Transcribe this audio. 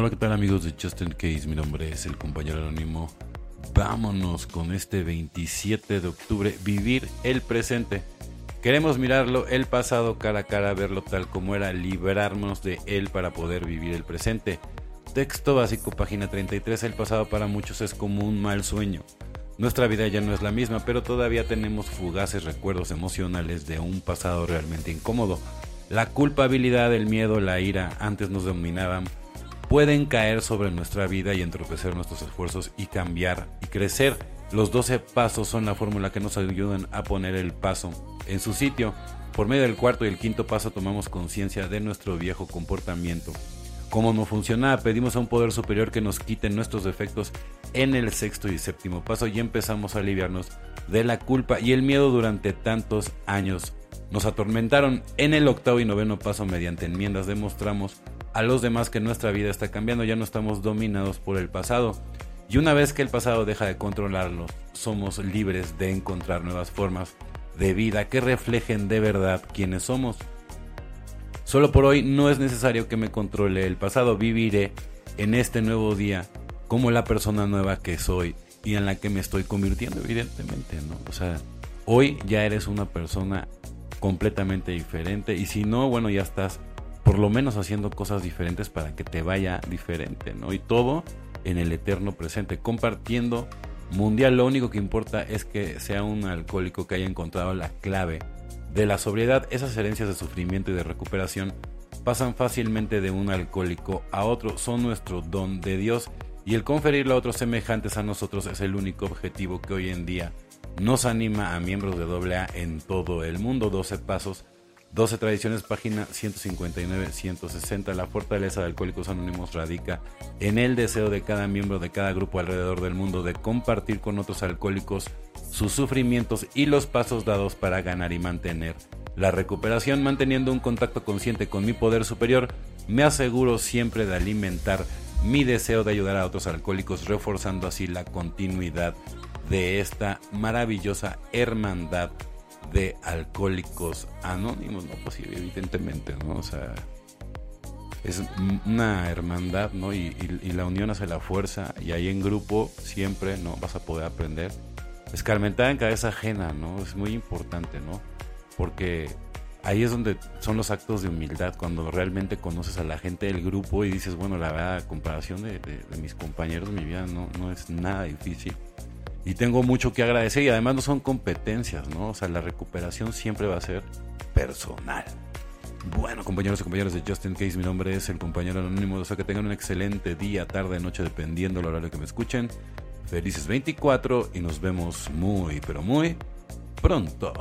Hola, ¿qué tal amigos de Justin Case? Mi nombre es el compañero anónimo. Vámonos con este 27 de octubre, vivir el presente. Queremos mirarlo el pasado cara a cara, verlo tal como era, librarnos de él para poder vivir el presente. Texto básico, página 33. El pasado para muchos es como un mal sueño. Nuestra vida ya no es la misma, pero todavía tenemos fugaces recuerdos emocionales de un pasado realmente incómodo. La culpabilidad, el miedo, la ira antes nos dominaban pueden caer sobre nuestra vida y entorpecer nuestros esfuerzos y cambiar y crecer. Los 12 pasos son la fórmula que nos ayudan a poner el paso en su sitio. Por medio del cuarto y el quinto paso tomamos conciencia de nuestro viejo comportamiento. Como no funcionaba, pedimos a un poder superior que nos quite nuestros defectos en el sexto y séptimo paso y empezamos a aliviarnos de la culpa y el miedo durante tantos años. Nos atormentaron en el octavo y noveno paso mediante enmiendas demostramos a los demás que nuestra vida está cambiando, ya no estamos dominados por el pasado. Y una vez que el pasado deja de controlarlo, somos libres de encontrar nuevas formas de vida que reflejen de verdad quiénes somos. Solo por hoy no es necesario que me controle el pasado, viviré en este nuevo día como la persona nueva que soy y en la que me estoy convirtiendo, evidentemente, ¿no? O sea, hoy ya eres una persona completamente diferente y si no, bueno, ya estás por lo menos haciendo cosas diferentes para que te vaya diferente, ¿no? Y todo en el eterno presente, compartiendo mundial. Lo único que importa es que sea un alcohólico que haya encontrado la clave de la sobriedad. Esas herencias de sufrimiento y de recuperación pasan fácilmente de un alcohólico a otro, son nuestro don de Dios y el conferirlo a otros semejantes a nosotros es el único objetivo que hoy en día nos anima a miembros de AA en todo el mundo. 12 pasos 12 Tradiciones, página 159-160. La fortaleza de Alcohólicos Anónimos radica en el deseo de cada miembro de cada grupo alrededor del mundo de compartir con otros alcohólicos sus sufrimientos y los pasos dados para ganar y mantener la recuperación. Manteniendo un contacto consciente con mi poder superior, me aseguro siempre de alimentar mi deseo de ayudar a otros alcohólicos, reforzando así la continuidad de esta maravillosa hermandad de alcohólicos anónimos, ¿no? Pues evidentemente, ¿no? O sea, es una hermandad, ¿no? Y, la unión hace la fuerza y ahí en grupo siempre, ¿no? Vas a poder aprender. Escarmentar en cabeza ajena, ¿no? Es muy importante, ¿no? Porque ahí es donde son los actos de humildad, cuando realmente conoces a la gente del grupo y dices, bueno, la comparación de, mis compañeros, mi vida no, no es nada difícil y tengo mucho que agradecer y además no son competencias, ¿no? O sea, la recuperación siempre va a ser personal. Bueno, compañeros y compañeras de Justin Case, mi nombre es el compañero anónimo. O sea, que tengan un excelente día, tarde, noche, dependiendo del horario que me escuchen. Felices 24 y nos vemos muy, pero muy pronto.